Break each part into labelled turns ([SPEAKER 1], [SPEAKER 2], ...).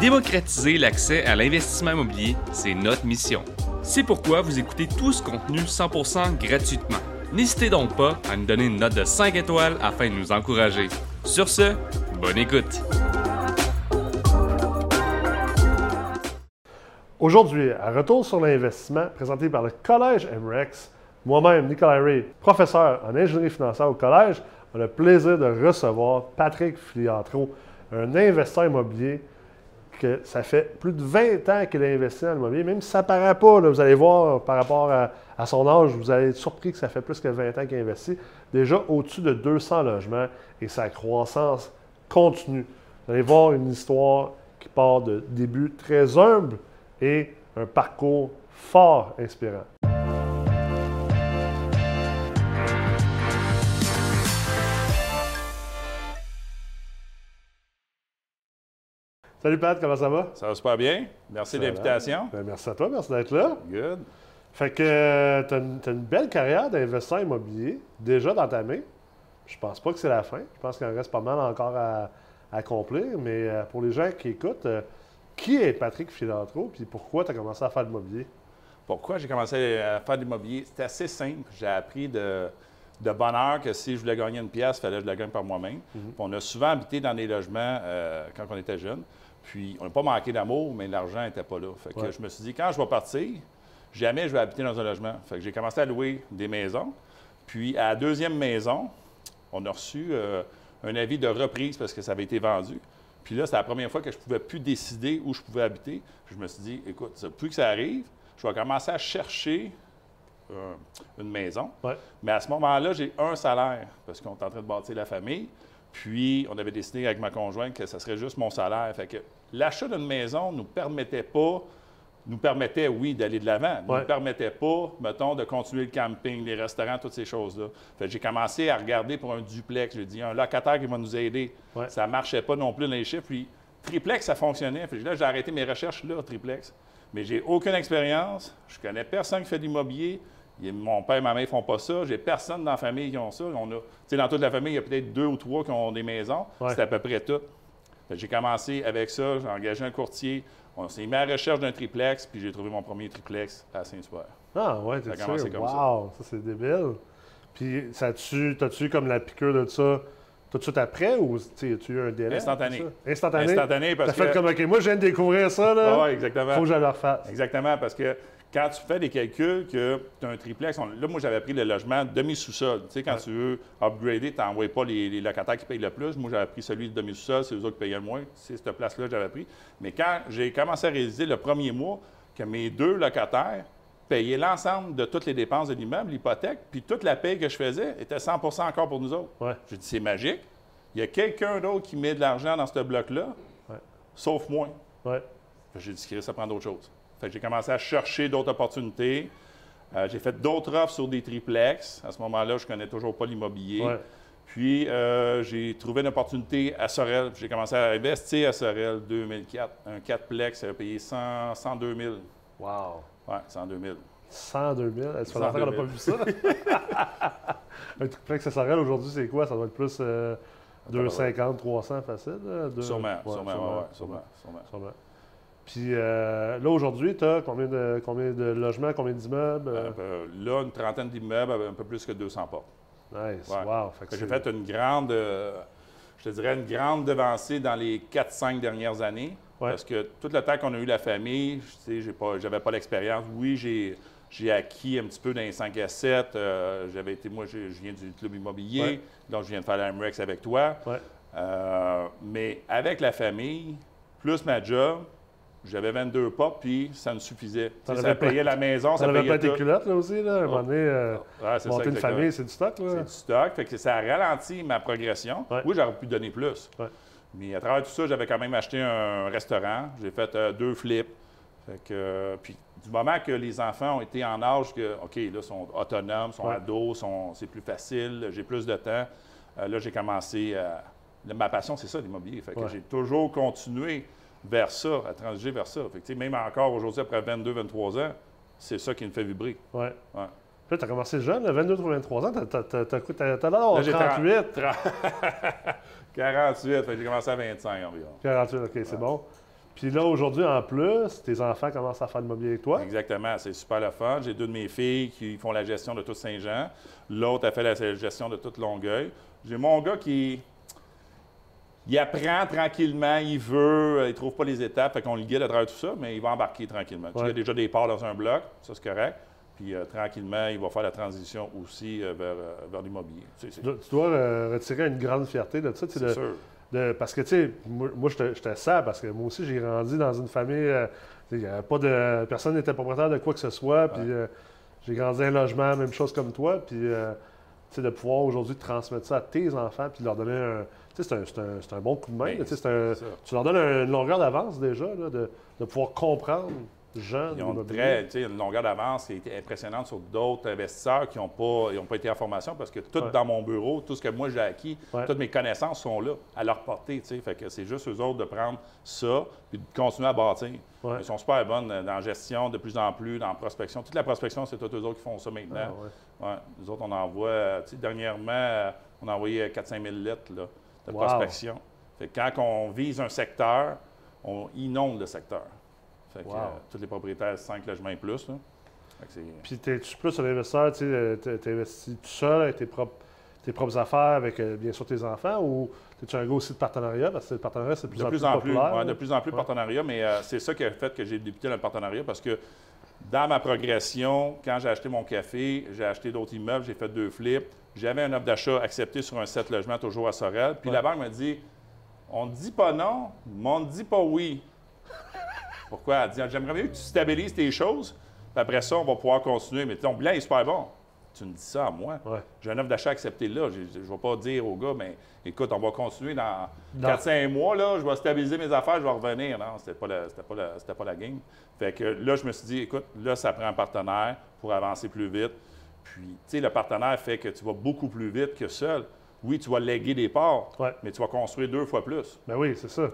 [SPEAKER 1] Démocratiser l'accès à l'investissement immobilier, c'est notre mission. C'est pourquoi vous écoutez tout ce contenu 100% gratuitement. N'hésitez donc pas à nous donner une note de 5 étoiles afin de nous encourager. Sur ce, bonne écoute.
[SPEAKER 2] Aujourd'hui, à Retour sur l'investissement, présenté par le Collège MREX, moi-même, Nicolas Ray, professeur en ingénierie financière au collège, a le plaisir de recevoir Patrick Filiatro, un investisseur immobilier que ça fait plus de 20 ans qu'il a investi dans l'immobilier, même si ça ne paraît pas, vous allez voir par rapport à, son âge, vous allez être surpris que ça fait plus que 20 ans qu'il a investi, déjà au-dessus de 200 logements et sa croissance continue. Vous allez voir une histoire qui part de début très humble et un parcours fort inspirant. Salut Pat, comment ça va?
[SPEAKER 3] Ça va super bien. Merci de l'invitation.
[SPEAKER 2] Ben, merci à toi, merci d'être là.
[SPEAKER 3] Good.
[SPEAKER 2] Fait que euh, tu as, une belle carrière d'investisseur immobilier déjà dans ta main. Je pense pas que c'est la fin. Je pense qu'il en reste pas mal encore à, accomplir. Mais euh, pour les gens qui écoutent, euh, qui est Patrick Filantro puis pourquoi tu as commencé à faire de l'immobilier?
[SPEAKER 3] Pourquoi j'ai commencé à faire de l'immobilier? C'est assez simple. J'ai appris de, de bonheur que si je voulais gagner une pièce, il fallait que je la gagne par moi-même.
[SPEAKER 2] Mhm.
[SPEAKER 3] On a souvent habité dans des logements quand on était jeune. Puis, on n'a pas manqué d'amour, mais l'argent n'était pas là. Fait que je me suis dit, quand je vais partir, jamais je vais habiter dans un logement. Fait que j'ai commencé à louer des maisons. Puis, à la deuxième maison, on a reçu euh, un avis de reprise parce que ça avait été vendu. Puis là, c'était la première fois que je ne pouvais plus décider où je pouvais habiter. Puis je me suis dit, écoute, plus que ça arrive, je vais commencer à chercher euh, une maison. Mais à ce moment-là, j'ai un salaire parce qu'on est en train de bâtir la famille. Puis, on avait décidé avec ma conjointe que ce serait juste mon salaire. Fait que l'achat d'une maison ne nous permettait pas, nous permettait, oui, d'aller de l'avant. Ne nous permettait pas, mettons, de continuer le camping, les restaurants, toutes ces choses-là. Fait j'ai commencé à regarder pour un duplex. J'ai dit, un locataire qui va nous aider. Ça ne marchait pas non plus dans les chiffres. Puis, triplex, ça fonctionnait. Là, j'ai arrêté mes recherches là, triplex. Mais j'ai aucune expérience. Je connais personne qui fait de l'immobilier. Mon père et ma mère ne font pas ça. J'ai personne dans la famille qui ont ça. On a, dans toute la famille, il y a peut-être deux ou trois qui ont des maisons. C'est à peu près tout. J'ai commencé avec ça. J'ai engagé un courtier. On s'est mis à la recherche d'un triplex, puis j'ai trouvé mon premier triplex à Saint-Super.
[SPEAKER 2] Ah ouais, t'es sûr? Comme wow, ça, c'est débile. Puis, ça tu t'as-tu comme la piqûre de ça tout de suite après ou as-tu eu un délai?
[SPEAKER 3] Instantané.
[SPEAKER 2] Instantané?
[SPEAKER 3] Instantané parce
[SPEAKER 2] que... fait comme, OK, moi, je viens de découvrir ça, là.
[SPEAKER 3] oui, exactement.
[SPEAKER 2] Faut que je le refasse.
[SPEAKER 3] Exactement, parce que quand tu fais des calculs que tu as un triplex, là, moi, j'avais pris le logement demi-sous-sol. Tu sais, quand tu veux upgrader, tu n'envoies pas les, locataires qui payent le plus. Moi, j'avais pris celui de demi-sous-sol, c'est eux autres qui payaient le moins. C'est cette place-là que j'avais pris. Mais quand j'ai commencé à réaliser le premier mois que mes deux locataires payaient l'ensemble de toutes les dépenses de l'immeuble, l'hypothèque, puis toute la paye que je faisais était 100% encore pour nous autres. J'ai dit, c'est magique. Il y a quelqu'un d'autre qui met de l'argent dans ce bloc-là, sauf moi. J'ai dit, ça prend d'autres choses j'ai commencé à chercher d'autres opportunités. Euh, j'ai fait d'autres offres sur des triplex. À ce moment-là, je ne connais toujours pas l'immobilier. Puis, euh, j'ai trouvé une opportunité à Sorel. J'ai commencé à investir à Sorel 2004. Un 4plex, ça a payé 100, 102 000.
[SPEAKER 2] Wow!
[SPEAKER 3] Oui, 102 000.
[SPEAKER 2] 102 000? Ça fait longtemps qu'on n'a pas vu ça? un triplex à Sorel, aujourd'hui, c'est quoi? Ça doit être plus euh, 250, 300 facile?
[SPEAKER 3] Sûrement, sûrement, sûrement,
[SPEAKER 2] sûrement. Puis euh, là, aujourd'hui, tu as combien de, combien de logements, combien d'immeubles?
[SPEAKER 3] Euh, euh, là, une trentaine d'immeubles, un peu plus que 200 portes.
[SPEAKER 2] Nice, wow.
[SPEAKER 3] J'ai fait une grande, je te dirais, une grande devancée dans les 4-5 dernières années. Parce que tout le temps qu'on a eu la famille, je n'avais pas, pas l'expérience. Oui, j'ai acquis un petit peu dans les 5 à 7. J'avais été, moi, je viens du club immobilier, donc je viens de faire la MREX avec toi. mais avec la famille, plus ma job, j'avais 22 pas, puis ça me suffisait. Ça, payait la maison, ça,
[SPEAKER 2] ça
[SPEAKER 3] payait
[SPEAKER 2] pas tes culottes, là, aussi, là? À un moment donné, euh, monter une famille, c'est du stock, là?
[SPEAKER 3] C'est du stock, fait que ça a ralenti ma progression. Oui, j'aurais pu donner plus. Mais à travers tout ça, j'avais quand même acheté un restaurant. J'ai fait euh, deux flips. Fait que, euh, puis du moment que les enfants ont été en âge que, OK, là, sont autonomes, sont ados, sont, c'est plus facile, j'ai plus de temps, là, j'ai commencé à... Ma passion, c'est ça, l'immobilier. Fait que j'ai toujours continué vers ça, à transiger vers ça. Fait même encore aujourd'hui, après 22, 23 ans, c'est ça qui me fait vibrer.
[SPEAKER 2] Oui. Ouais. Puis tu as commencé jeune, 22, 23 ans, tu as, l'air 38.
[SPEAKER 3] 48, j'ai commencé à 25 environ.
[SPEAKER 2] 48, OK, c'est bon. Puis là, aujourd'hui, en plus, tes enfants commencent à faire de l'immobilier avec toi?
[SPEAKER 3] Exactement, c'est super le fun. J'ai deux de mes filles qui font la gestion de tout Saint-Jean. L'autre a fait la gestion de toute Longueuil. J'ai mon gars qui il apprend tranquillement, il veut, il trouve pas les étapes, fait qu'on le guide à travers tout ça, mais il va embarquer tranquillement. Il y a déjà des parts dans un bloc, ça c'est correct. Puis euh, tranquillement, il va faire la transition aussi euh, vers, euh, vers l'immobilier.
[SPEAKER 2] Tu, dois retirer une grande fierté de ça.
[SPEAKER 3] C'est sûr.
[SPEAKER 2] De, parce que, tu sais, moi, moi j'étais ça, parce que moi aussi, j'ai grandi dans une famille, il pas de, personne n'était propriétaire de quoi que ce soit, puis j'ai grandi un logement, même chose comme toi, puis, tu sais, de pouvoir aujourd'hui transmettre ça à tes enfants, puis de leur donner un, c'est un, un, bon coup de main. Ben, tu leur donnes une longueur d'avance déjà, de, de, pouvoir comprendre jeunes.
[SPEAKER 3] Ils ont très, une longueur d'avance qui est impressionnante sur d'autres investisseurs qui n'ont pas, pas été en formation parce que tout dans mon bureau, tout ce que moi j'ai acquis, toutes mes connaissances sont là, à leur portée. Fait que c'est juste eux autres de prendre ça et de continuer à bâtir. Ils sont super bonnes dans la gestion de plus en plus, dans la prospection. Toute la prospection, c'est tous eux autres qui font ça maintenant. Ah, nous autres, on envoie, dernièrement, on a envoyé 4-5 000 lettres. Là de prospection. quand on vise un secteur, on inonde le secteur. Fait que, euh, tous les propriétaires, 5 logements et plus. Là.
[SPEAKER 2] Puis, es-tu plus un investisseur, tu investis tout seul avec tes propres, tes propres affaires, avec euh, bien sûr tes enfants, ou es-tu un gars aussi de partenariat? Parce que le partenariat, c'est de plus, en plus, populaire.
[SPEAKER 3] de plus en plus partenariat, mais euh, c'est ça qui a fait que j'ai débuté le partenariat parce que dans ma progression, quand j'ai acheté mon café, j'ai acheté d'autres immeubles, j'ai fait deux flips, j'avais un offre d'achat accepté sur un 7 logements toujours à Sorel. Puis la banque m'a dit On ne dit pas non, mais on ne dit pas oui. Pourquoi? Elle dit J'aimerais mieux que tu stabilises tes choses, puis après ça, on va pouvoir continuer. Mais ton bilan est super bon. Tu me dis ça à moi. J'ai un offre d'achat accepté là. Je ne vais pas dire au gars, mais écoute, on va continuer dans 4-5 mois, là, je vais stabiliser mes affaires, je vais revenir. Non, c'était pas, pas, pas la game. Fait que là, je me suis dit, écoute, là, ça prend un partenaire pour avancer plus vite. Puis, tu sais, le partenaire fait que tu vas beaucoup plus vite que seul. Oui, tu vas léguer des parts, mais tu vas construire deux fois plus.
[SPEAKER 2] Ben oui, c'est ça.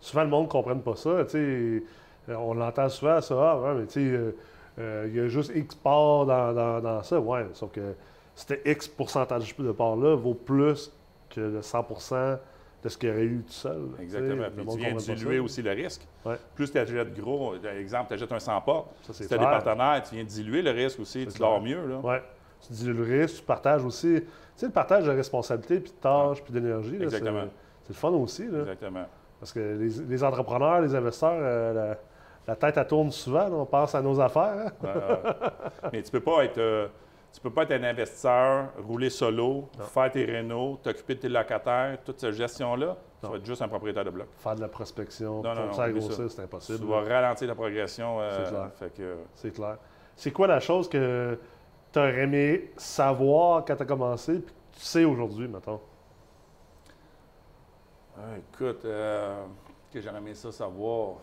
[SPEAKER 2] Souvent, le monde ne comprenne pas ça. Tu sais, on l'entend souvent, ça, ah, mais tu sais, euh, euh, il y a juste X parts dans, dans, ça. Oui, sauf que c'était X pourcentage de parts-là vaut plus que le 100% de ce qu'il y aurait eu tout seul.
[SPEAKER 3] Exactement. Puis tu viens diluer aussi le risque. Plus tu achètes gros, exemple, tu achètes un 100 portes, si tu as des partenaires, tu viens diluer le risque aussi, tu dors mieux.
[SPEAKER 2] Oui. Tu dilues le risque, tu partages aussi. Tu sais, le partage de responsabilité, puis de tâches, puis d'énergie.
[SPEAKER 3] Exactement.
[SPEAKER 2] C'est le fun aussi. Là.
[SPEAKER 3] Exactement.
[SPEAKER 2] Parce que les, entrepreneurs, les investisseurs, euh, la, tête, elle tourne souvent. on pense à nos affaires.
[SPEAKER 3] Hein? Mais tu peux pas être. Euh, tu peux pas être un investisseur, rouler solo, faire tes rénaux, t'occuper de tes locataires, toute cette gestion-là. Tu vas être juste un propriétaire de bloc.
[SPEAKER 2] Faire de la prospection, non, non, ça grossir, c'est impossible.
[SPEAKER 3] Tu vas ralentir ta progression.
[SPEAKER 2] Euh, c'est clair. C'est clair. C'est quoi la chose que tu aurais aimé savoir quand tu as commencé, puis tu sais aujourd'hui, mettons?
[SPEAKER 3] Ah, écoute, euh, que j'aurais aimé ça savoir.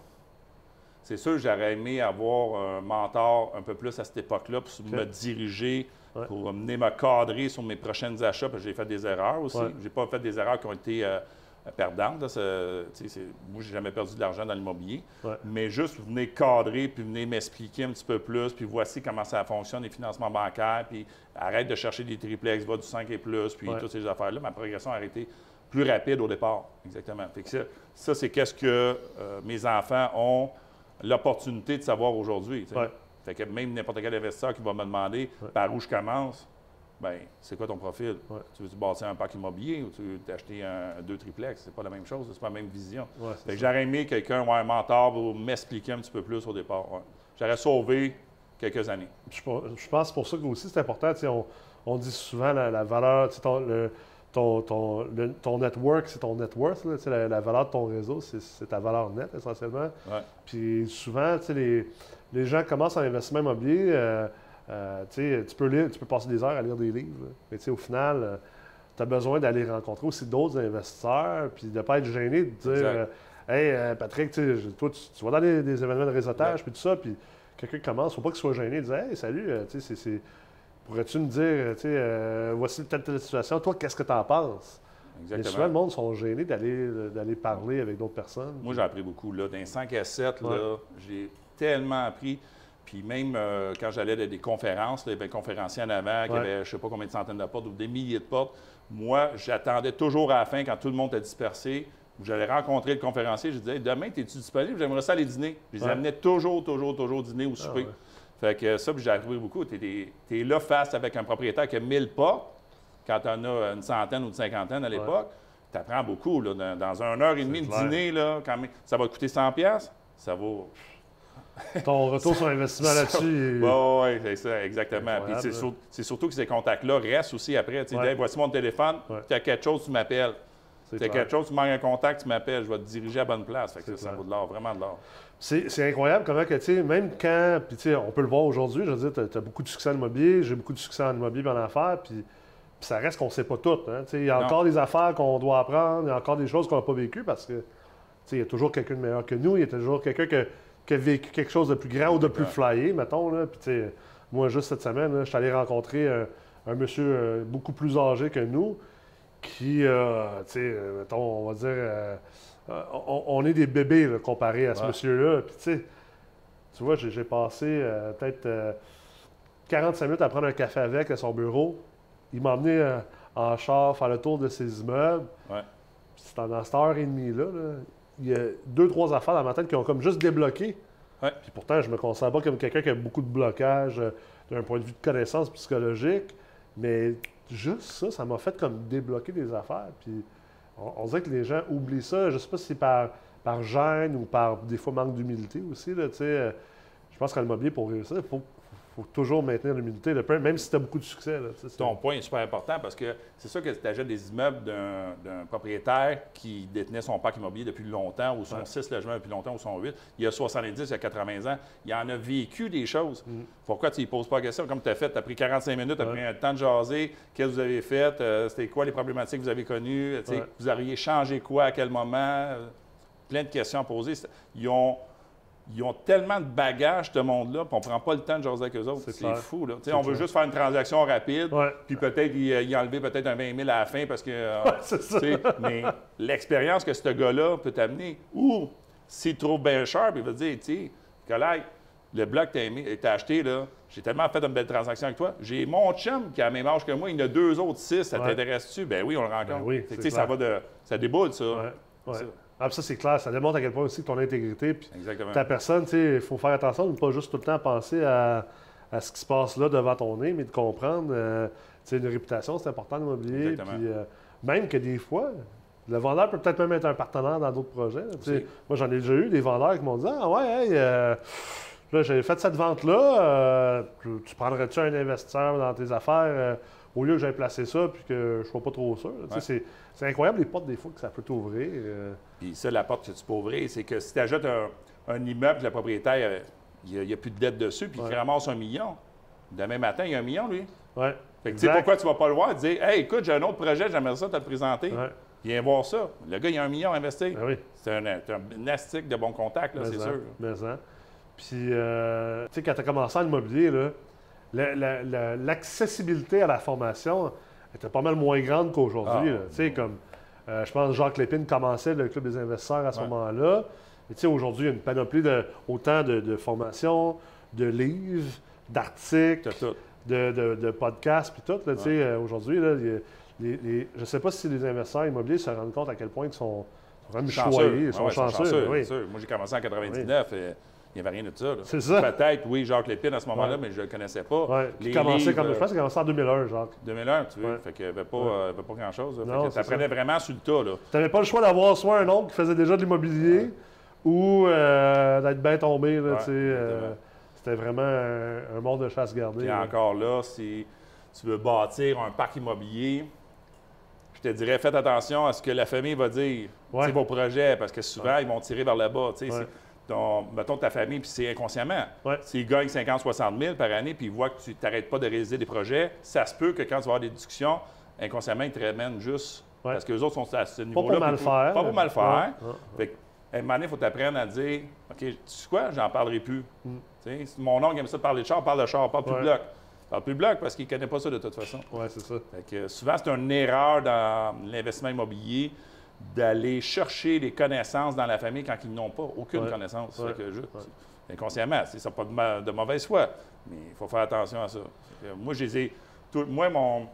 [SPEAKER 3] C'est sûr que j'aurais aimé avoir un mentor un peu plus à cette époque-là pour me diriger pour amener me cadrer sur mes prochaines achats, parce que j'ai fait des erreurs aussi. J'ai pas fait des erreurs qui ont été euh, perdantes. moi, j'ai jamais perdu de l'argent dans l'immobilier. Mais juste venir cadrer, puis venir m'expliquer un petit peu plus, puis voici comment ça fonctionne, les financements bancaires, puis arrête de chercher des triplex, va du 5 et plus, puis toutes ces affaires-là. Ma progression a été plus rapide au départ. Exactement. ça, c'est qu'est-ce que euh, mes enfants ont l'opportunité de savoir aujourd'hui. Fait que même n'importe quel investisseur qui va me demander par où je commence, ben c'est quoi ton profil? Tu veux-tu bâtir un parc immobilier ou tu veux t'acheter un, deux triplex? C'est pas la même chose, c'est pas la même vision. fait que j'aurais aimé quelqu'un, un mentor pour m'expliquer un petit peu plus au départ. J'aurais sauvé quelques années.
[SPEAKER 2] Je, pense pour ça que aussi c'est important. On, on, dit souvent la, valeur, ton, ton, ton, network, c'est ton net worth. la, la, valeur de ton réseau, c'est ta valeur nette essentiellement. Puis souvent, les, les gens commencent en investissement immobilier. Euh, euh, tu, peux lire, tu peux passer des heures à lire des livres. Mais au final, euh, tu as besoin d'aller rencontrer aussi d'autres investisseurs, puis de ne pas être gêné de dire Hey, Patrick, toi, tu, vas dans des, événements de réseautage, puis tout ça, puis quelqu'un commence, il ne faut pas qu'il soit gêné de dire Hey, salut, c'est pourrais-tu me dire, tu voici telle, telle situation, toi, qu'est-ce que tu en penses? Exactement. Mais souvent, le monde sont gênés d'aller parler avec d'autres personnes.
[SPEAKER 3] Moi, j'ai appris beaucoup. Là. Dans 5 à 7, j'ai tellement appris. Puis même euh, quand j'allais à des conférences, il y avait un conférencier en avant qui avait je ne sais pas combien de centaines de portes ou des milliers de portes. Moi, j'attendais toujours à la fin, quand tout le monde était dispersé, j'allais rencontrer le conférencier. Je disais, demain, es-tu disponible? J'aimerais ça aller dîner. Je les
[SPEAKER 2] Ouais.
[SPEAKER 3] amenais toujours, toujours, toujours dîner ou souper.
[SPEAKER 2] ouais.
[SPEAKER 3] Fait que ça, j'ai appris beaucoup. Tu es, là face avec un propriétaire qui a 1000 pas, quand en as une centaine ou une cinquantaine à l'époque. Tu apprends beaucoup. Là, dans, dans une heure et demie de dîner, là, quand même, ça va te coûter 100$. piastres? Ça vaut.
[SPEAKER 2] Ton retour sur investissement là-dessus.
[SPEAKER 3] Oui, oui, c'est ça, exactement. Puis
[SPEAKER 2] Incroyable,
[SPEAKER 3] c'est, sur- surtout que ces contacts-là restent aussi après. Tu
[SPEAKER 2] Ouais.
[SPEAKER 3] Hey, voici mon téléphone,
[SPEAKER 2] Ouais.
[SPEAKER 3] tu as quelque chose, tu m'appelles.
[SPEAKER 2] C'est clair.
[SPEAKER 3] quelque chose, tu manques un contact, tu m'appelles, je vais te diriger à la bonne place. Fait que
[SPEAKER 2] C'est
[SPEAKER 3] ça, vaut de l'or, vraiment de l'or.
[SPEAKER 2] C'est c'est incroyable comment que, tu sais, même quand, puis tu sais, on peut le voir aujourd'hui, je veux dire, tu as, beaucoup de succès en immobilier, j'ai beaucoup de succès en immobilier en affaires, puis, puis ça reste qu'on ne sait pas tout. hein. Il y a
[SPEAKER 3] Non.
[SPEAKER 2] encore des affaires qu'on doit apprendre, il y a encore des choses qu'on n'a pas vécues parce que, il y a toujours quelqu'un de meilleur que nous, il y a toujours quelqu'un que- qui a vécu quelque chose de plus grand ou de plus flyé, mettons. Là. Moi, juste cette semaine, je suis allé rencontrer un, un monsieur euh, beaucoup plus âgé que nous qui, euh, tu sais, euh, mettons, on va dire, euh, euh, on, on est des bébés là, comparé à ce
[SPEAKER 3] Ouais.
[SPEAKER 2] monsieur-là. Puis, tu sais, tu vois, j'ai passé euh, peut-être euh, 45 minutes à prendre un café avec à son bureau. Il m'a emmené en char faire le tour de ses immeubles.
[SPEAKER 3] Ouais.
[SPEAKER 2] C'est dans cette heure et demie-là, là, il y a deux, trois affaires dans ma tête qui ont comme juste débloqué.
[SPEAKER 3] Ouais.
[SPEAKER 2] Puis pourtant, je me considère pas comme quelqu'un qui a beaucoup de blocage euh, d'un point de vue de connaissance psychologique. Mais juste ça, ça m'a fait comme débloquer des affaires. Puis on, on dirait que les gens oublient ça. Je sais pas si c'est par, par gêne ou par des fois manque d'humilité aussi. Là. Euh, je pense qu'en immobilier, pour réussir, il faut toujours maintenir peu- même si tu as beaucoup de succès. Là,
[SPEAKER 3] Ton point est super important parce que c'est sûr que tu achètes des immeubles d'un, propriétaire qui détenait son parc immobilier depuis longtemps, ou son
[SPEAKER 2] Ouais.
[SPEAKER 3] 6 logements depuis longtemps, ou son 8. Il y a 70, il y a 80 ans. Il en a vécu des choses. Pourquoi tu ne poses pas la question? Comme tu as fait? Tu as pris 45 minutes, tu as
[SPEAKER 2] Ouais.
[SPEAKER 3] pris un temps de jaser. Qu'est-ce que vous avez fait? Euh, c'était quoi les problématiques que vous avez connues?
[SPEAKER 2] Ouais.
[SPEAKER 3] Vous auriez changé quoi à quel moment? Euh, Plein de questions à poser. Ils ont. Ils ont tellement de bagages, ce monde-là, puis on ne prend pas le temps de jaser avec eux autres.
[SPEAKER 2] C'est
[SPEAKER 3] fou, là. On veut juste faire une transaction rapide, puis peut-être y, y enlever peut-être un 20 000 à la fin parce que. euh,
[SPEAKER 2] c'est ça.
[SPEAKER 3] mais l'expérience que ce gars-là peut t'amener, ou s'il trouve bien cher, puis il va te dire, tu sais, collègue, le bloc que tu as acheté, là, j'ai tellement fait une belle transaction avec toi. J'ai mon chum qui a le même âge que moi, il y en a deux autres six, ça
[SPEAKER 2] Ouais.
[SPEAKER 3] t'intéresse-tu? Ben oui, on le rencontre.
[SPEAKER 2] Ben oui,
[SPEAKER 3] ça va de. Ça déboule, ça.
[SPEAKER 2] Ouais, ouais.
[SPEAKER 3] Ça.
[SPEAKER 2] Ah, ça, c'est clair. Ça démontre à quel point aussi ton intégrité. Puis
[SPEAKER 3] Exactement.
[SPEAKER 2] ta personne, il faut faire attention de ne pas juste tout le temps penser à, à ce qui se passe là devant ton nez, mais de comprendre. euh, une réputation, c'est important dans l'immobilier. Puis euh, même que des fois, le vendeur peut peut-être même être un partenaire dans d'autres projets. moi, j'en ai déjà eu des vendeurs qui m'ont dit Ah, ouais, hey, euh, là, j'ai fait cette vente-là. euh, tu, tu prendrais-tu un investisseur dans tes affaires au lieu que j'aille placer ça puis que je ne sois pas trop sûr?
[SPEAKER 3] Ouais.
[SPEAKER 2] c'est- incroyable les portes des fois que ça peut t'ouvrir. euh.
[SPEAKER 3] Puis ça, la porte que tu peux ouvrir, c'est que si tu achètes un, un immeuble, le propriétaire, il n'y a, plus de dette dessus, puis
[SPEAKER 2] Ouais.
[SPEAKER 3] qu'il ramasse un million, demain matin, il y a un million, lui.
[SPEAKER 2] Ouais.
[SPEAKER 3] Fait que tu sais
[SPEAKER 2] Exact.
[SPEAKER 3] pourquoi tu vas pas le voir et dire Hey, écoute, j'ai un autre projet, j'aimerais ça te le présenter.
[SPEAKER 2] Ouais.
[SPEAKER 3] Viens voir ça. Le gars, il a un million à investir.
[SPEAKER 2] Ben oui.
[SPEAKER 3] C'est un, un astique de bons contacts, là,
[SPEAKER 2] Mais
[SPEAKER 3] c'est sûr.
[SPEAKER 2] mais en. Puis, euh, tu sais, quand tu as commencé en immobilier, là, l'accessibilité à la formation était pas mal moins grande qu'aujourd'hui.
[SPEAKER 3] Ah.
[SPEAKER 2] Tu sais, comme, euh, je pense que Jacques Lépine commençait le Club des investisseurs à ce
[SPEAKER 3] Ouais.
[SPEAKER 2] moment-là. Et tu sais, aujourd'hui, il y a une panoplie de, autant de, de formations, de livres, d'articles, de, de- de podcasts, puis tout. là, tu sais, euh, aujourd'hui, les- les- je ne sais pas si les investisseurs immobiliers se rendent compte à quel point ils sont, sont quand même choyés, ils sont
[SPEAKER 3] ouais,
[SPEAKER 2] chanceux.
[SPEAKER 3] Moi, j'ai commencé en 99 et il n'y avait rien de ça.
[SPEAKER 2] C'est ça.
[SPEAKER 3] Peut-être, oui, Jacques Lépine à ce moment-là,
[SPEAKER 2] Ouais.
[SPEAKER 3] mais je ne le connaissais pas.
[SPEAKER 2] Ouais,
[SPEAKER 3] Les
[SPEAKER 2] commençait
[SPEAKER 3] livres,
[SPEAKER 2] comme, je
[SPEAKER 3] euh,
[SPEAKER 2] pense qu'il a commencé en 2001, Jacques.
[SPEAKER 3] 2001, tu veux.
[SPEAKER 2] Ouais.
[SPEAKER 3] Fait qu'il n'y avait pas, euh, pas grand-chose. que
[SPEAKER 2] c'est
[SPEAKER 3] t'apprenais vraiment sur le tas.
[SPEAKER 2] Tu n'avais pas le choix d'avoir soit un oncle qui faisait déjà de l'immobilier ou euh, d'être bien tombé. Tu euh. C'était vraiment un, un monde de chasse gardée. Là.
[SPEAKER 3] encore là, si tu veux bâtir un parc immobilier, je te dirais, faites attention à ce que la famille va dire. Vos projets, parce que souvent, ils vont tirer vers le bas. Ton, mettons ta famille, puis c'est inconsciemment.
[SPEAKER 2] Ouais.
[SPEAKER 3] S'ils gagnent 50-60 000 par année, puis ils voient que tu n'arrêtes pas de réaliser des projets, ça se peut que quand tu vas avoir des discussions, inconsciemment, ils te ramènent juste.
[SPEAKER 2] Ouais.
[SPEAKER 3] Parce que les autres sont à ce
[SPEAKER 2] Pas
[SPEAKER 3] niveau-là.
[SPEAKER 2] pour mal faire.
[SPEAKER 3] Pas pour mal faire. Fait que, à un moment donné, il faut t'apprendre à dire OK, tu sais quoi, j'en parlerai plus. Sais, si mon oncle aime ça de parler de char, parle de char, parle plus
[SPEAKER 2] Mm.
[SPEAKER 3] De bloc. Parle plus de bloc parce qu'il ne connaît pas ça de toute façon.
[SPEAKER 2] Ouais, c'est ça.
[SPEAKER 3] Fait que, souvent, c'est une erreur dans l'investissement immobilier d'aller chercher les connaissances dans la famille quand ils n'ont pas aucune
[SPEAKER 2] Ouais.
[SPEAKER 3] connaissance.
[SPEAKER 2] Ouais.
[SPEAKER 3] Que juste,
[SPEAKER 2] Ouais.
[SPEAKER 3] inconsciemment, c'est ça pas de, ma- de mauvaise foi, mais il faut faire attention à ça. Moi, je les ai- tout- moi, mon,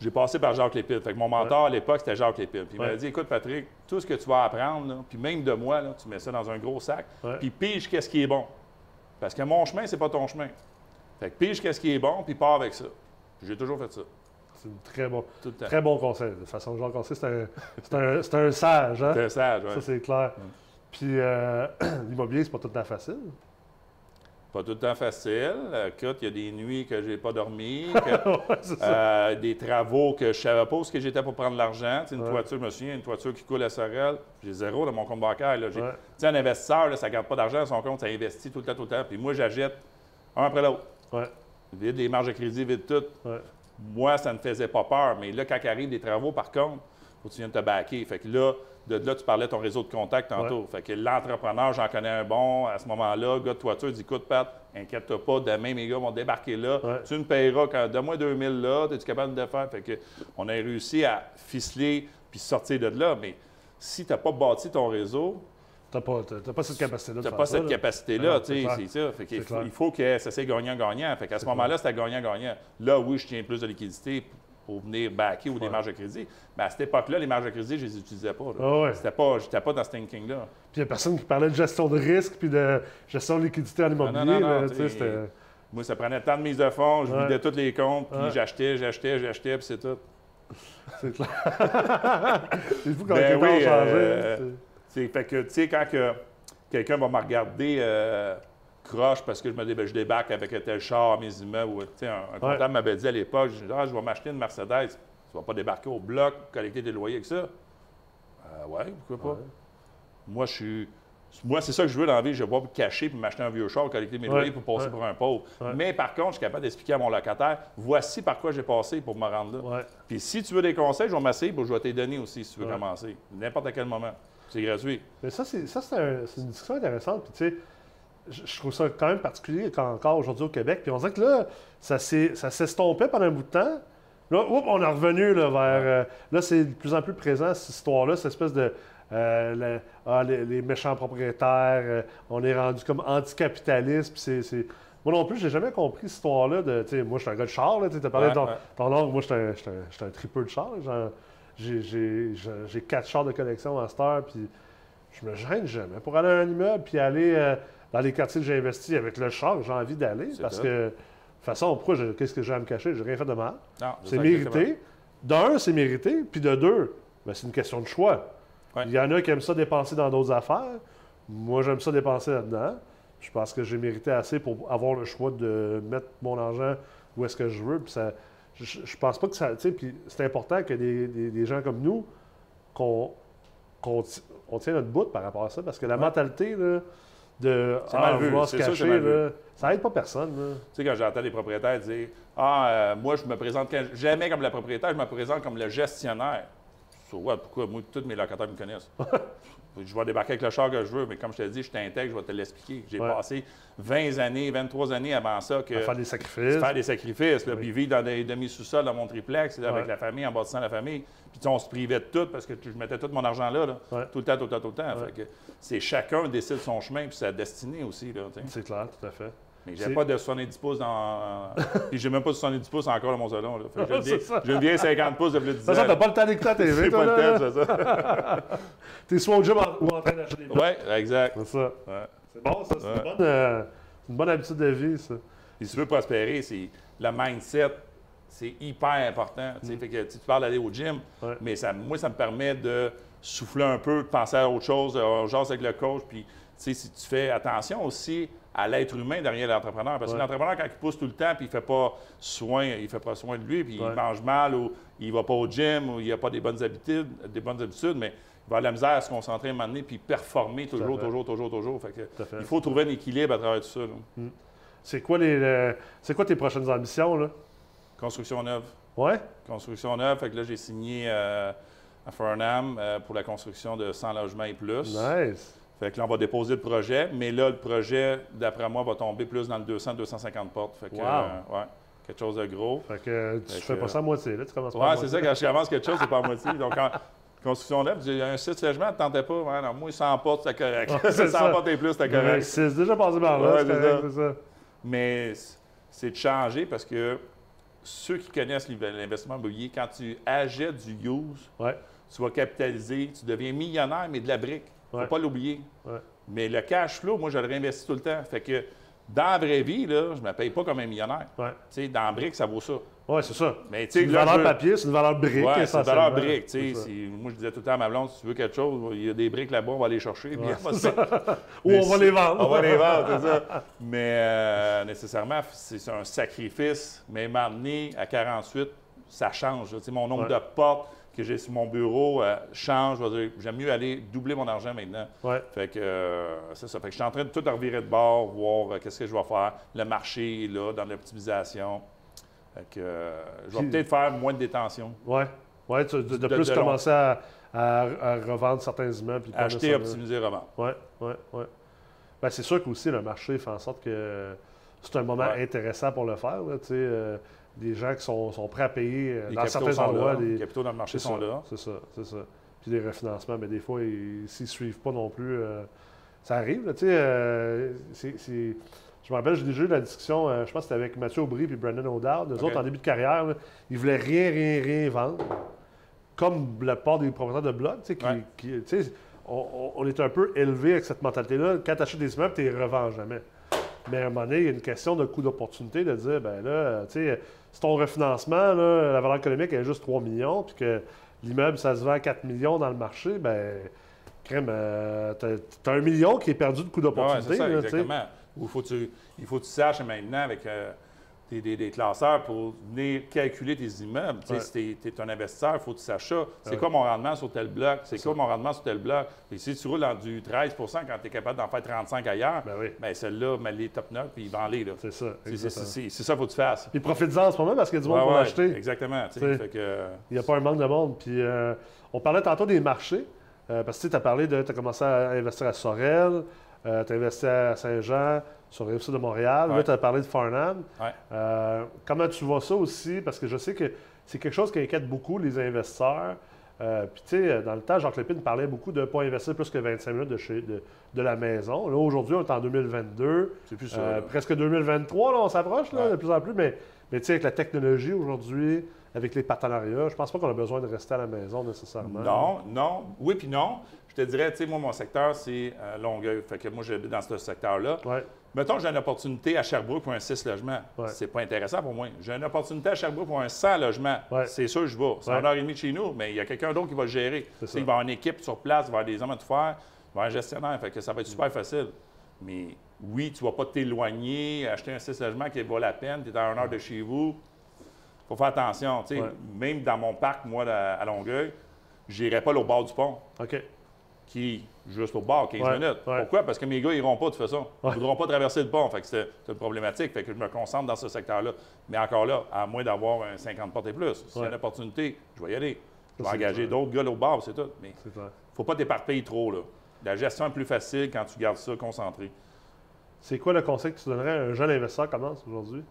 [SPEAKER 3] j'ai passé par Jacques Lépine. Fait que mon mentor à l'époque, c'était Jacques Lépine. Puis il m'a dit Écoute, Patrick, tout ce que tu vas apprendre, là, puis même de moi, là, tu mets ça dans un gros sac,
[SPEAKER 2] Ouais.
[SPEAKER 3] puis pige qu'est-ce qui est bon. Parce que mon chemin, c'est pas ton chemin. Fait que pige qu'est-ce qui est bon, puis pars avec ça. J'ai toujours fait ça,
[SPEAKER 2] C'est un très bon, très bon conseil. De toute façon, Jean Conseil, c'est un, c'est un, c'est un sage. Hein?
[SPEAKER 3] C'était sage, ouais.
[SPEAKER 2] Ça, c'est clair. Puis euh, l'immobilier, c'est pas tout le temps facile.
[SPEAKER 3] Pas tout le temps facile. Euh, Écoute, il y a des nuits que j'ai pas dormi, que-
[SPEAKER 2] ouais, c'est ça.
[SPEAKER 3] Euh, des travaux que je savais pas où ce que j'étais pour prendre l'argent. Une
[SPEAKER 2] Ouais.
[SPEAKER 3] toiture, je me souviens, une toiture qui coule à Sorel, j'ai zéro dans mon compte bancaire. Là. J'ai-
[SPEAKER 2] Ouais.
[SPEAKER 3] Un investisseur, là, ça ne garde pas d'argent dans son compte, ça investit tout le temps, tout le temps. Puis moi, j'achète un après l'autre. Vide les marges de crédit, vide tout. Moi, ça ne me faisait pas peur. Mais là, quand arrive des travaux, par contre, faut que tu viennes te baquer. Fait que là, de là, tu parlais de ton réseau de contacts tantôt. Fait que l'entrepreneur, j'en connais un bon. À ce moment-là, gars de toiture, dit écoute, Pat, inquiète-toi pas, demain, mes gars vont débarquer là.
[SPEAKER 2] Ouais.
[SPEAKER 3] Tu me payeras quand donne-moi 2000 là, es-tu capable de le faire? Fait que on a réussi à ficeler puis sortir de là. Mais si tu n'as pas bâti ton réseau,
[SPEAKER 2] T'as pas, t'as- t'as pas cette capacité-là.
[SPEAKER 3] tu n'as pas cette
[SPEAKER 2] là.
[SPEAKER 3] capacité-là, tu sais, c'est ça. Fait faut, il faut que ça soit gagnant-gagnant. Fait qu'à ce moment-là, c'était gagnant-gagnant. Là, oui, je tiens plus de liquidité pour venir backer ou des marges de crédit. Mais à cette époque-là, les marges de crédit, je les utilisais pas.
[SPEAKER 2] Ah ouais.
[SPEAKER 3] C'était pas, j'étais pas dans ce thinking-là.
[SPEAKER 2] Puis il n'y a personne qui parlait de gestion de risque puis de gestion de liquidité en immobilier.
[SPEAKER 3] non, non, non,
[SPEAKER 2] tu
[SPEAKER 3] Moi, ça prenait tant de mise de fonds, je
[SPEAKER 2] Ouais.
[SPEAKER 3] vidais tous les comptes, puis
[SPEAKER 2] Ouais.
[SPEAKER 3] j'achetais, j'achetais, j'achetais, puis c'est tout.
[SPEAKER 2] C'est clair. c'est fou quand
[SPEAKER 3] Ben oui,
[SPEAKER 2] changé.
[SPEAKER 3] euh,
[SPEAKER 2] c'est-
[SPEAKER 3] C'est fait que, tu sais, quand que quelqu'un va me regarder euh, croche parce que je me dé- je débarque avec un tel char à mes immeubles, ou, tu sais, un, un comptable m'avait dit à l'époque, je ah, je vais m'acheter une Mercedes, tu vas pas débarquer au bloc, collecter des loyers avec ça? Euh, ouais, pourquoi pas?
[SPEAKER 2] Ouais.
[SPEAKER 3] Moi, je suis. Moi, c'est ça que je veux dans la vie. Je ne vais pas me cacher puis m'acheter un vieux char, collecter mes
[SPEAKER 2] Ouais,
[SPEAKER 3] loyers pour passer
[SPEAKER 2] ouais.
[SPEAKER 3] pour un pauvre.
[SPEAKER 2] Ouais.
[SPEAKER 3] Mais par contre, je suis capable d'expliquer à mon locataire voici par quoi j'ai passé pour me rendre là. Puis si tu veux des conseils, je vais m'asseoir pour je vais te les donner aussi si tu veux commencer. N'importe à quel moment. C'est gratuit.
[SPEAKER 2] Mais ça, c'est ça, c'est un- c'est une discussion intéressante. Puis, tu sais, je, je trouve ça quand même particulier quand, encore aujourd'hui au Québec. Puis, on dirait que là, ça s'est- ça s'estompait pendant un bout de temps. Là, oups, on est revenu là, vers. euh, là, c'est de plus en plus présent, cette histoire-là, cette espèce de. euh, la- ah, les, les méchants propriétaires, euh, on est rendu comme anticapitaliste. C'est- c'est. Moi non plus, j'ai jamais compris cette histoire-là de. Moi, je suis un gars de char. Tu as parlé
[SPEAKER 3] Ouais,
[SPEAKER 2] de ton,
[SPEAKER 3] ouais.
[SPEAKER 2] ton oncle. Moi, je suis un, j'étais un, tripeux de char. Genre, J'ai quatre chars de collection à cette heure. Puis je me gêne jamais pour aller à un immeuble puis aller euh, dans les quartiers que j'ai investis avec le char que j'ai envie d'aller. Parce que, de toute façon, pourquoi qu'est-ce que j'ai à me cacher? J'ai rien fait de mal. C'est mérité. D'un, c'est mérité. Puis de deux, ben, c'est une question de choix.
[SPEAKER 3] Ouais.
[SPEAKER 2] Il y en a qui aiment ça dépenser dans d'autres affaires. Moi, j'aime ça dépenser là-dedans. Je pense que j'ai mérité assez pour avoir le choix de mettre mon argent où est-ce que je veux. Puis ça, je, je pense pas que ça. Puis c'est important que des, des- des gens comme nous, qu'on on tient notre bout par rapport à ça. Parce que la mentalité là, de ah,
[SPEAKER 3] vu,
[SPEAKER 2] vouloir se cacher, là, ça aide pas personne.
[SPEAKER 3] Tu sais, quand j'entends des propriétaires dire Ah, euh, moi, je me présente quand- jamais comme le propriétaire, je me présente comme le gestionnaire. So what? Pourquoi? Moi, tous mes locataires me connaissent. je vais débarquer avec le char que je veux, mais comme je te dis, je t'intègre, je vais te l'expliquer. J'ai
[SPEAKER 2] Ouais.
[SPEAKER 3] passé 20 années, 23 années avant ça que.
[SPEAKER 2] À faire des sacrifices.
[SPEAKER 3] faire des sacrifices, là,
[SPEAKER 2] Oui.
[SPEAKER 3] puis vivre dans des demi-sous-sols dans mon triplex, là, avec la famille, en bâtissant la famille. Puis on se privait de tout parce que je mettais tout mon argent là, là,
[SPEAKER 2] Ouais.
[SPEAKER 3] tout le temps, tout le temps, tout le temps. C'est chacun décide son chemin puis sa destinée aussi.
[SPEAKER 2] C'est clair, tout à fait.
[SPEAKER 3] Mais j'ai pas de 70 pouces dans. Puis j'ai même pas de 70 pouces encore dans mon salon. J'ai une vieille-
[SPEAKER 2] ça.
[SPEAKER 3] j'ai une vieille 50 pouces de plus de
[SPEAKER 2] De
[SPEAKER 3] 10
[SPEAKER 2] toute façon,
[SPEAKER 3] ans.
[SPEAKER 2] t'as pas le temps d'écouter la TV,
[SPEAKER 3] pas le temps, c'est ça.
[SPEAKER 2] T'es soit au gym ou en train d'acheter des blocs.
[SPEAKER 3] Ouais, exact.
[SPEAKER 2] C'est ça.
[SPEAKER 3] Ouais.
[SPEAKER 2] C'est bon, ça. C'est
[SPEAKER 3] Ouais.
[SPEAKER 2] une, bonne, euh, une bonne habitude de vie, ça.
[SPEAKER 3] Puis si tu veux prospérer, c'est le mindset, c'est hyper important. Tu sais, fait que, tu parles d'aller au gym,
[SPEAKER 2] Mm. Ouais.
[SPEAKER 3] mais ça, moi, ça me permet de souffler un peu, de penser à autre chose, on jase avec le coach. Puis, tu sais, si tu fais attention aussi à l'être humain derrière l'entrepreneur. Parce que
[SPEAKER 2] Ouais.
[SPEAKER 3] l'entrepreneur, quand il pousse tout le temps, puis il fait pas soin, il fait pas soin de lui, puis
[SPEAKER 2] Ouais.
[SPEAKER 3] il mange mal, ou il va pas au gym, ou il n'a pas des bonnes habitudes, des bonnes habitudes, mais il va avoir de la misère à se concentrer à un moment donné, puis performer toujours, toujours, toujours, toujours. Fait que,
[SPEAKER 2] Tout à fait.
[SPEAKER 3] il faut trouver un équilibre à travers tout ça. là.
[SPEAKER 2] C'est quoi, les, le- c'est quoi tes prochaines ambitions, là?
[SPEAKER 3] Construction neuve.
[SPEAKER 2] Ouais?
[SPEAKER 3] Construction neuve, fait que là, j'ai signé euh, à Furnham euh, pour la construction de 100 logements et plus.
[SPEAKER 2] Nice.
[SPEAKER 3] Fait que là, on va déposer le projet, mais là, le projet, d'après moi, va tomber plus dans le 200-250 portes. Fait que,
[SPEAKER 2] Wow.
[SPEAKER 3] euh, ouais, quelque chose de gros.
[SPEAKER 2] Fait que euh, tu
[SPEAKER 3] Fait
[SPEAKER 2] fais
[SPEAKER 3] que-
[SPEAKER 2] pas ça à moitié, là. Tu commences
[SPEAKER 3] Ouais, c'est ça, quand je commence quelque chose, c'est pas à moitié. Donc, en construction neuve, j'ai un 6 logements, ne tentais pas. Ouais, non, moi, 100 portes, c'était correct.
[SPEAKER 2] C'est
[SPEAKER 3] 100
[SPEAKER 2] ça.
[SPEAKER 3] portes et plus,
[SPEAKER 2] Ouais,
[SPEAKER 3] correct.
[SPEAKER 2] C'est déjà passé par là,
[SPEAKER 3] Ouais,
[SPEAKER 2] c'est
[SPEAKER 3] c'est
[SPEAKER 2] correct,
[SPEAKER 3] ça.
[SPEAKER 2] c'est ça.
[SPEAKER 3] Mais c'est de changer parce que ceux qui connaissent l'investissement immobilier, quand tu achètes du use,
[SPEAKER 2] Ouais.
[SPEAKER 3] tu vas capitaliser, tu deviens millionnaire, mais de la brique. Il ne
[SPEAKER 2] Ouais.
[SPEAKER 3] faut pas l'oublier.
[SPEAKER 2] Ouais.
[SPEAKER 3] Mais le cash flow, moi, je le réinvestis tout le temps. Fait que dans la vraie vie, là, je ne me paye pas comme un millionnaire.
[SPEAKER 2] Ouais.
[SPEAKER 3] Dans la brique, ça vaut ça.
[SPEAKER 2] Ouais, c'est ça.
[SPEAKER 3] Mais
[SPEAKER 2] C'est une
[SPEAKER 3] là,
[SPEAKER 2] valeur
[SPEAKER 3] je
[SPEAKER 2] papier, c'est une valeur brique.
[SPEAKER 3] Ouais, c'est une valeur brique. Moi, je disais tout le temps à ma blonde, si tu veux quelque chose, il y a des briques là-bas, on va les chercher. puis on va se faire-
[SPEAKER 2] Ou on va les vendre.
[SPEAKER 3] On va les vendre, c'est ça. Mais euh, nécessairement, c'est un sacrifice. Mais m'amener à 48, ça change. mon nombre de portes que j'ai sur mon bureau euh, change. J'aime mieux aller doubler mon argent maintenant.
[SPEAKER 2] Ouais.
[SPEAKER 3] Fait que euh, c'est ça. Fait que je suis en train de tout revirer de bord, voir euh, qu'est-ce que je vais faire. Le marché est là, dans l'optimisation. Fait que je vais peut-être faire moins de détention.
[SPEAKER 2] Ouais. Ouais, tu- de, de
[SPEAKER 3] De-
[SPEAKER 2] plus
[SPEAKER 3] de
[SPEAKER 2] commencer à, à- à revendre certains immeubles. puis
[SPEAKER 3] Acheter, optimiser, revendre.
[SPEAKER 2] Ouais, ouais, ouais. Ben, c'est sûr qu'aussi le marché fait en sorte que c'est un moment
[SPEAKER 3] Ouais.
[SPEAKER 2] intéressant pour le faire. là, des gens qui sont, sont prêts à payer euh,
[SPEAKER 3] Les
[SPEAKER 2] dans certains endroits.
[SPEAKER 3] là. Les capitaux dans le marché sont
[SPEAKER 2] ça,
[SPEAKER 3] là.
[SPEAKER 2] C'est ça, c'est ça. Puis les refinancements, mais des fois, ils- s'ils ne suivent pas non plus, euh, ça arrive. là, tu sais, euh, Je me rappelle, j'ai déjà eu la discussion, euh, je pense que c'était avec Mathieu Aubry et Brandon O'Dowd. Eux autres, en début de carrière, là, ils voulaient rien, rien, rien vendre. Comme la part des propriétaires de blocs, tu sais, qui,
[SPEAKER 3] Ouais.
[SPEAKER 2] qui- on, on- est un peu élevé avec cette mentalité-là. Quand tu achètes des immeubles, tu ne les revends jamais. Mais à un moment donné, il y a une question de coût d'opportunité de dire, ben là, tu sais, si ton refinancement, là, la valeur économique est juste 3 millions, puis que l'immeuble, ça se vend à 4 millions dans le marché, ben, crème, euh, t'as un million qui est perdu de coût
[SPEAKER 3] ouais,
[SPEAKER 2] d'opportunité.
[SPEAKER 3] c'est ça,
[SPEAKER 2] là, tu sais.
[SPEAKER 3] exactement. Faut tu, il faut que tu saches maintenant avec euh, des, des- des classeurs pour venir calculer tes immeubles.
[SPEAKER 2] Ouais.
[SPEAKER 3] Si tu es, un investisseur, il faut que tu saches ça. C'est
[SPEAKER 2] Ouais.
[SPEAKER 3] quoi mon rendement sur tel bloc? C'est quoi mon rendement sur tel bloc? Et si tu roules dans du 13% quand tu es capable d'en faire 35 ailleurs,
[SPEAKER 2] Ben oui,
[SPEAKER 3] ben celle-là, mets les top notes puis vends-les.
[SPEAKER 2] c'est ça.
[SPEAKER 3] C'est- ça qu'il faut que tu fasses.
[SPEAKER 2] Puis profite-en en ce moment parce qu'il y a du monde pour l'acheter.
[SPEAKER 3] Exactement. Fait que, euh,
[SPEAKER 2] Il n'y a pas un manque de monde. Puis euh, on parlait tantôt des marchés. euh, parce que tu as parlé de. Tu as commencé à investir à Sorel, tu as investi à Saint-Jean, sur le de Montréal. Là,
[SPEAKER 3] Ouais.
[SPEAKER 2] tu as parlé de Farnham.
[SPEAKER 3] Ouais.
[SPEAKER 2] Euh, comment tu vois ça aussi? Parce que je sais que c'est quelque chose qui inquiète beaucoup les investisseurs. Euh, Puis, tu sais, dans le temps, Jacques Lépine parlait beaucoup de ne pas investir plus que 25 minutes de, chez, de, de la maison. Là, aujourd'hui, on est en 2022.
[SPEAKER 3] c'est plus ça.
[SPEAKER 2] Euh,
[SPEAKER 3] là.
[SPEAKER 2] presque 2023, là, on s'approche là,
[SPEAKER 3] Ouais.
[SPEAKER 2] de plus en plus, mais, mais tu sais, avec la technologie aujourd'hui, avec les partenariats, je pense pas qu'on a besoin de rester à la maison nécessairement.
[SPEAKER 3] Non, non. Oui, puis non. Je te dirais, tu sais, moi, mon secteur, c'est euh, Longueuil. Fait que moi, j'habite dans ce secteur-là.
[SPEAKER 2] Ouais,
[SPEAKER 3] Mettons que j'ai une opportunité à Sherbrooke pour un 6 logements.
[SPEAKER 2] Ouais.
[SPEAKER 3] C'est pas intéressant pour moi. J'ai une opportunité à Sherbrooke pour un 100 logements.
[SPEAKER 2] Ouais.
[SPEAKER 3] C'est sûr, je vais. C'est
[SPEAKER 2] Ouais.
[SPEAKER 3] une heure et demie de chez nous, mais il y a quelqu'un d'autre qui va le gérer. Il va avoir une équipe sur place, il va avoir des hommes à tout faire, il va avoir un gestionnaire. Fait que ça va être super facile. Mais oui, tu ne vas pas t'éloigner, acheter un 6 logements qui vaut la peine, tu es à une heure de chez vous. Il faut faire attention. Même dans mon parc, moi, à à Longueuil, je n'irai pas au bord du pont
[SPEAKER 2] OK.
[SPEAKER 3] Qui est juste au bord, 15
[SPEAKER 2] Ouais,
[SPEAKER 3] minutes.
[SPEAKER 2] ouais.
[SPEAKER 3] Pourquoi? Parce que mes gars, ils n'iront pas de toute façon. Ils ne voudront pas traverser le pont. Fait que c'est c'est une problématique. Fait que je me concentre dans ce secteur-là. Mais encore là, à moins d'avoir un 50 portes et plus. Si
[SPEAKER 2] Ouais.
[SPEAKER 3] une opportunité, je vais y aller. Je vais
[SPEAKER 2] c'est
[SPEAKER 3] engager d'autres gars au bord, c'est tout. Mais il
[SPEAKER 2] C'est
[SPEAKER 3] ne faut pas t'éparpiller trop. Là. La gestion est plus facile quand tu gardes ça concentré.
[SPEAKER 2] C'est quoi le conseil que tu donnerais à un jeune investisseur qui commence aujourd'hui?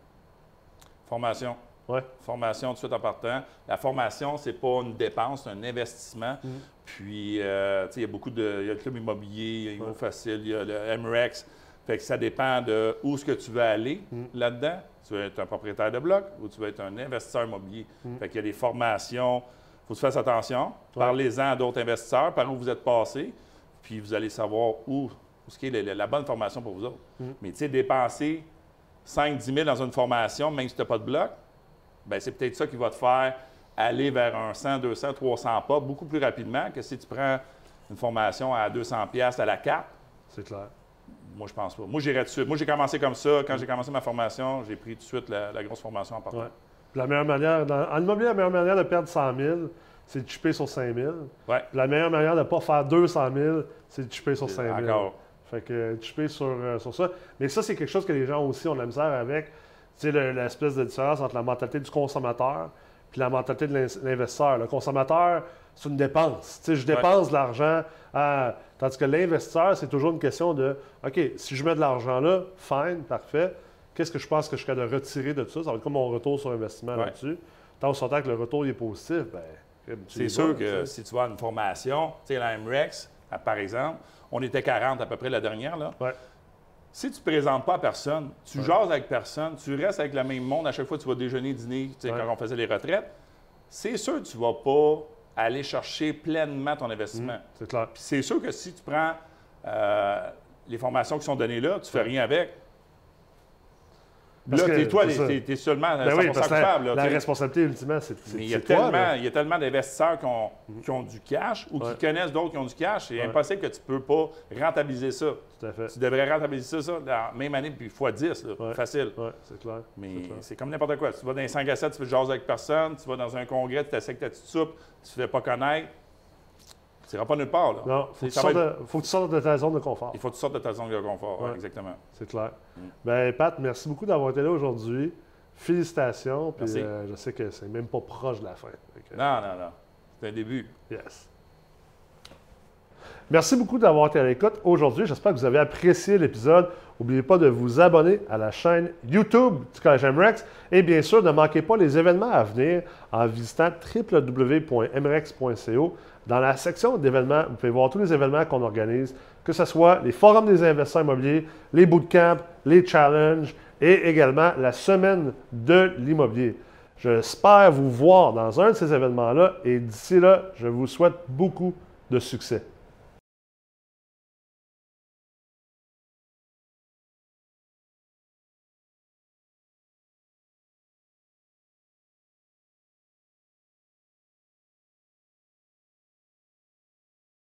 [SPEAKER 3] Formation.
[SPEAKER 2] Ouais.
[SPEAKER 3] Formation tout de suite en partant. La formation, c'est pas une dépense, c'est un investissement.
[SPEAKER 2] Mhm.
[SPEAKER 3] Puis, euh, tu sais, il y a beaucoup de. Il y a le club immobilier, il y a
[SPEAKER 2] Ouais.
[SPEAKER 3] Facile, il y a le MREX. Fait que ça dépend de où est-ce que tu veux aller
[SPEAKER 2] Mhm.
[SPEAKER 3] là-dedans. Tu veux être un propriétaire de bloc ou tu veux être un investisseur immobilier.
[SPEAKER 2] Mhm.
[SPEAKER 3] Fait qu'il y a des formations. faut que tu fasses attention.
[SPEAKER 2] Ouais.
[SPEAKER 3] Parlez-en à d'autres investisseurs, par où vous êtes passé. Puis vous allez savoir où, où ce qui est la, la bonne formation pour vous autres. Mais tu sais, dépenser 5-10 000 dans une formation, même si tu n'as pas de bloc, c'est peut-être ça qui va te faire aller vers un 100, 200, 300 pas beaucoup plus rapidement que si tu prends une formation à 200 pièces à la carte.
[SPEAKER 2] C'est clair.
[SPEAKER 3] Moi, je pense pas. Moi, j'irais tout de suite. Moi, j'ai commencé comme ça. Quand j'ai commencé ma formation, j'ai pris tout de suite la, la grosse formation en partant.
[SPEAKER 2] Ouais. La meilleure manière, dans- en immobilier, la meilleure manière de perdre 100 000, c'est de chipper sur 5 000.
[SPEAKER 3] Ouais.
[SPEAKER 2] La meilleure manière de ne pas faire 200 000, c'est de chipper sur 5 000.
[SPEAKER 3] Encore.
[SPEAKER 2] Fait que euh, chipper sur, euh, sur ça. Mais ça, c'est quelque chose que les gens aussi ont de la misère avec. Tu sais, le- l'espèce de différence entre la mentalité du consommateur puis la mentalité de l'in- l'investisseur. Le consommateur, c'est une dépense. Tu sais, je
[SPEAKER 3] Ouais.
[SPEAKER 2] dépense de l'argent. à- Tandis que l'investisseur, c'est toujours une question de OK, si je mets de l'argent là, fine, parfait. Qu'est-ce que je pense que je serais de retirer de tout ça? Ça va être comme mon retour sur investissement
[SPEAKER 3] Ouais.
[SPEAKER 2] là-dessus. Tant au que le retour il est positif, ben,
[SPEAKER 3] C'est sûr que si tu vas à une formation, tu sais, la MREX, par exemple, on était 40 à peu près la dernière, là.
[SPEAKER 2] Ouais.
[SPEAKER 3] Si tu ne présentes pas à personne, tu jases avec personne, tu restes avec le même monde à chaque fois que tu vas déjeuner, dîner, tu sais,
[SPEAKER 2] Ouais.
[SPEAKER 3] quand on faisait les retraites, c'est sûr que tu ne vas pas aller chercher pleinement ton investissement.
[SPEAKER 2] C'est clair.
[SPEAKER 3] Puis c'est sûr que si tu prends euh, les formations qui sont données là, tu ne fais rien avec.
[SPEAKER 2] Parce
[SPEAKER 3] là,
[SPEAKER 2] que
[SPEAKER 3] t'es toi,
[SPEAKER 2] c'est ça.
[SPEAKER 3] t'es, t'es seulement
[SPEAKER 2] Ben
[SPEAKER 3] 100%
[SPEAKER 2] oui, parce la,
[SPEAKER 3] coupable. là,
[SPEAKER 2] la responsabilité ultimement, c'est c'est-
[SPEAKER 3] Mais il y, a
[SPEAKER 2] toi.
[SPEAKER 3] tellement,
[SPEAKER 2] là.
[SPEAKER 3] il y a tellement d'investisseurs qui ont, qui ont du cash ou
[SPEAKER 2] Ouais.
[SPEAKER 3] qui connaissent d'autres qui ont du cash. C'est
[SPEAKER 2] Ouais.
[SPEAKER 3] impossible que tu ne peux pas rentabiliser ça.
[SPEAKER 2] Tout à fait.
[SPEAKER 3] Tu devrais rentabiliser ça dans la même année, puis x 10, là,
[SPEAKER 2] Ouais.
[SPEAKER 3] facile.
[SPEAKER 2] Oui, c'est clair.
[SPEAKER 3] Mais
[SPEAKER 2] C'est clair.
[SPEAKER 3] c'est comme n'importe quoi. Tu vas dans les 5 à 7, tu veux jaser avec personne. Tu vas dans un congrès, tu avec ta petite soupe, tu ne fais pas connaître. Tu n'iras pas nulle part. Là.
[SPEAKER 2] Non, faut de, faut que tu sortes de ta zone de confort.
[SPEAKER 3] Il faut que tu sortes de ta zone de confort. ouais,
[SPEAKER 2] Ouais.
[SPEAKER 3] exactement.
[SPEAKER 2] C'est clair.
[SPEAKER 3] Mm.
[SPEAKER 2] Ben, Pat, merci beaucoup d'avoir été là aujourd'hui. Félicitations. Puis euh, je sais que c'est même pas proche de la fin.
[SPEAKER 3] Non, non, non. C'est un début.
[SPEAKER 2] Yes. Merci beaucoup d'avoir été à l'écoute aujourd'hui. J'espère que vous avez apprécié l'épisode. N'oubliez pas de vous abonner à la chaîne YouTube du Collège MREX et bien sûr, ne manquez pas les événements à venir en visitant www.mrex.co. Dans la section d'événements, vous pouvez voir tous les événements qu'on organise, que ce soit les forums des investisseurs immobiliers, les bootcamps, les challenges et également la semaine de l'immobilier. J'espère vous voir dans un de ces événements-là et d'ici là, je vous souhaite beaucoup de succès.